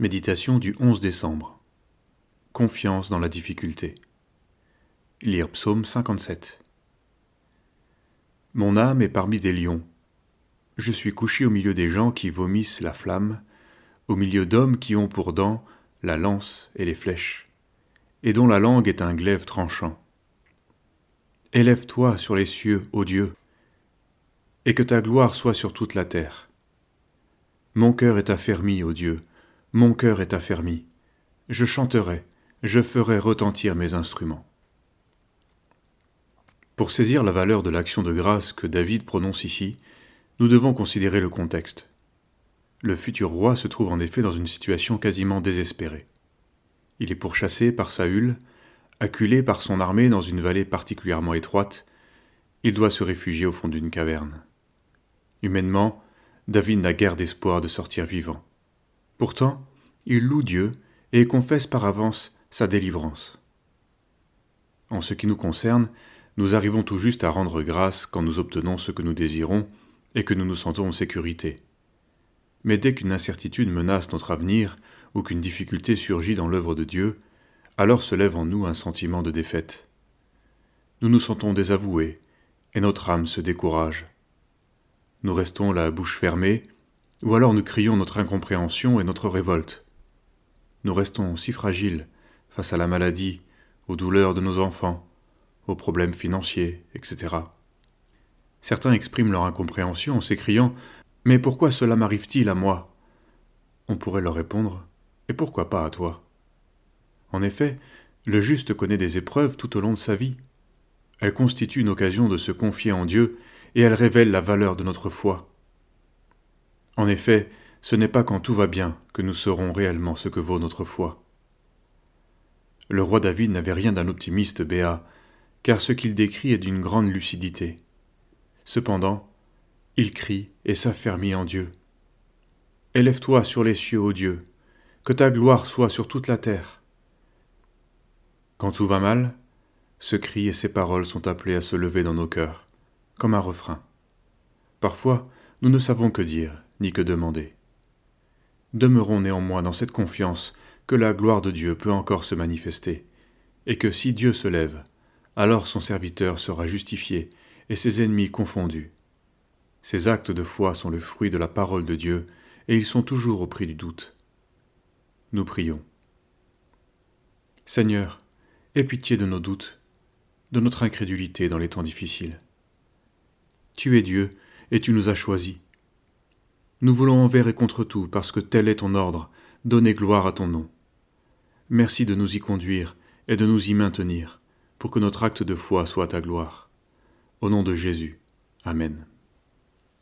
Méditation du 11 décembre. Confiance dans la difficulté. Lire Psaume 57. Mon âme est parmi des lions. Je suis couché au milieu des gens qui vomissent la flamme, au milieu d'hommes qui ont pour dents la lance et les flèches, et dont la langue est un glaive tranchant. Élève-toi sur les cieux, ô Dieu, et que ta gloire soit sur toute la terre. Mon cœur est affermi, ô Dieu, mon cœur est affermi. Je chanterai, je ferai retentir mes instruments. Pour saisir la valeur de l'action de grâce que David prononce ici, nous devons considérer le contexte. Le futur roi se trouve en effet dans une situation quasiment désespérée. Il est pourchassé par Saül, acculé par son armée dans une vallée particulièrement étroite, il doit se réfugier au fond d'une caverne. Humainement, David n'a guère d'espoir de sortir vivant. Pourtant, il loue Dieu et confesse par avance sa délivrance. En ce qui nous concerne, nous arrivons tout juste à rendre grâce quand nous obtenons ce que nous désirons et que nous nous sentons en sécurité. Mais dès qu'une incertitude menace notre avenir ou qu'une difficulté surgit dans l'œuvre de Dieu, alors se lève en nous un sentiment de défaite. Nous nous sentons désavoués et notre âme se décourage. Nous restons la bouche fermée, ou alors nous crions notre incompréhension et notre révolte. Nous restons si fragiles face à la maladie, aux douleurs de nos enfants, aux problèmes financiers, etc. Certains expriment leur incompréhension en s'écriant Mais pourquoi cela m'arrive-t-il à moi? On pourrait leur répondre Et pourquoi pas à toi? En effet, le juste connaît des épreuves tout au long de sa vie. Elles constituent une occasion de se confier en Dieu et elles révèlent la valeur de notre foi. En effet, ce n'est pas quand tout va bien que nous saurons réellement ce que vaut notre foi. Le roi David n'avait rien d'un optimiste béat, car ce qu'il décrit est d'une grande lucidité. Cependant, il crie et s'affermit en Dieu. Élève-toi sur les cieux, ô Dieu, que ta gloire soit sur toute la terre. Quand tout va mal, ce cri et ces paroles sont appelés à se lever dans nos cœurs, comme un refrain. Parfois, nous ne savons que dire, ni que demander. Demeurons néanmoins dans cette confiance que la gloire de Dieu peut encore se manifester, et que si Dieu se lève, alors son serviteur sera justifié et ses ennemis confondus. Ces actes de foi sont le fruit de la parole de Dieu, et ils sont toujours au prix du doute. Nous prions. Seigneur, aie pitié de nos doutes, de notre incrédulité dans les temps difficiles. Tu es Dieu, et tu nous as choisis. Nous voulons envers et contre tout, parce que tel est ton ordre, donner gloire à ton nom. Merci de nous y conduire et de nous y maintenir, pour que notre acte de foi soit ta gloire. Au nom de Jésus. Amen.